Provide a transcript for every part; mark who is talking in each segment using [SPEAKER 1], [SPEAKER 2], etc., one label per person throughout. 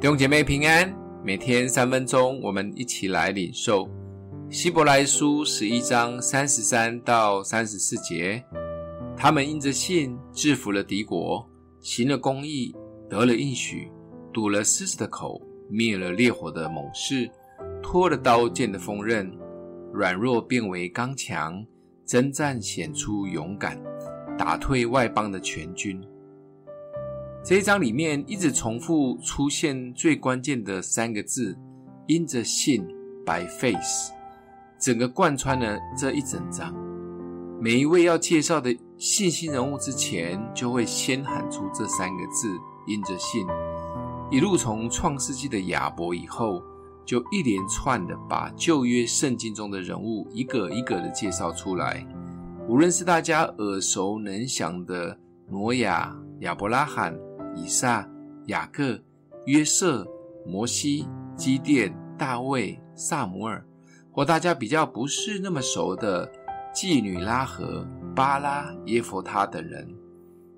[SPEAKER 1] 弟兄姐妹平安，每天三分钟，我们一起来领受希伯来书十一章三十三到三十四节。他们因着信制服了敌国，行了公义，得了应许，堵了狮子的口，灭了烈火的猛士，脱了刀剑的锋刃，软弱变为刚强，征战显出勇敢，打退外邦的全军。这一章里面一直重复出现最关键的三个字：：IN THE SIN （by faith），整个贯穿了这一整章。每一位要介绍的信心人物之前，就会先喊出这三个字：：IN THE SIN。一路从创世纪的亚伯以后，就一连串的把旧约圣经中的人物一个一个的介绍出来。无论是大家耳熟能详的挪亚、亚伯拉罕。以撒、雅各、约瑟、摩西、基甸、大卫、撒母耳，或大家比较不是那么熟的妓女拉合、巴拉、耶弗他等人，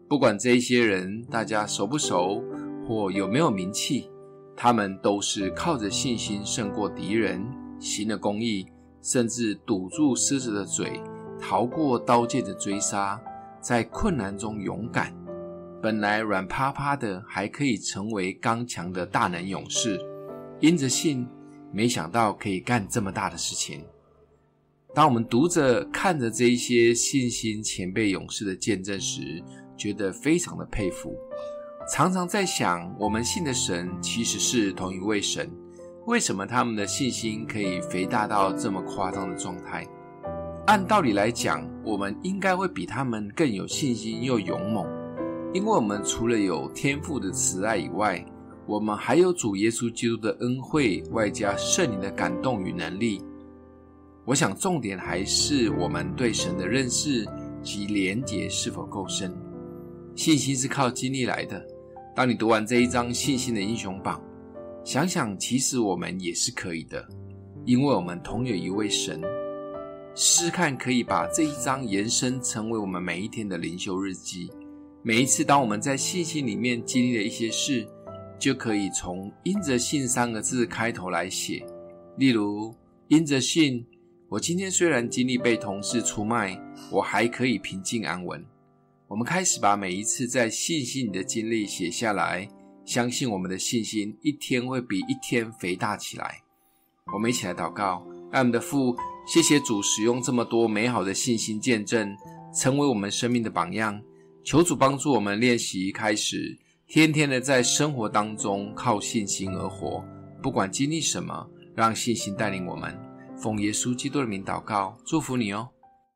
[SPEAKER 1] 不管这些人大家熟不熟或有没有名气，他们都是靠着信心胜过敌人，行了公义，甚至堵住狮子的嘴，逃过刀剑的追杀，在困难中勇敢。本来软趴趴的，还可以成为刚强的大能勇士。因着信，没想到可以干这么大的事情。当我们读着、看着这一些信心前辈勇士的见证时，觉得非常的佩服。常常在想，我们信的神其实是同一位神，为什么他们的信心可以肥大到这么夸张的状态？按道理来讲，我们应该会比他们更有信心又勇猛。因为我们除了有天父的慈爱以外，我们还有主耶稣基督的恩惠，外加圣灵的感动与能力。我想重点还是我们对神的认识及连结是否够深。信心是靠经历来的。当你读完这一章信心的英雄榜，想想其实我们也是可以的，因为我们同有一位神。试试看，可以把这一章延伸成为我们每一天的灵修日记。每一次，当我们在信心里面经历了一些事，就可以从“因着信”三个字开头来写。例如，因着信，我今天虽然经历被同事出卖，我还可以平静安稳。我们开始把每一次在信心里的经历写下来，相信我们的信心一天会比一天肥大起来。我们一起来祷告，爱我们的父，谢谢主使用这么多美好的信心见证，成为我们生命的榜样。求主帮助我们练习，开始天天的在生活当中靠信心而活，不管经历什么，让信心带领我们。奉耶稣基督的名祷告，祝福你哦。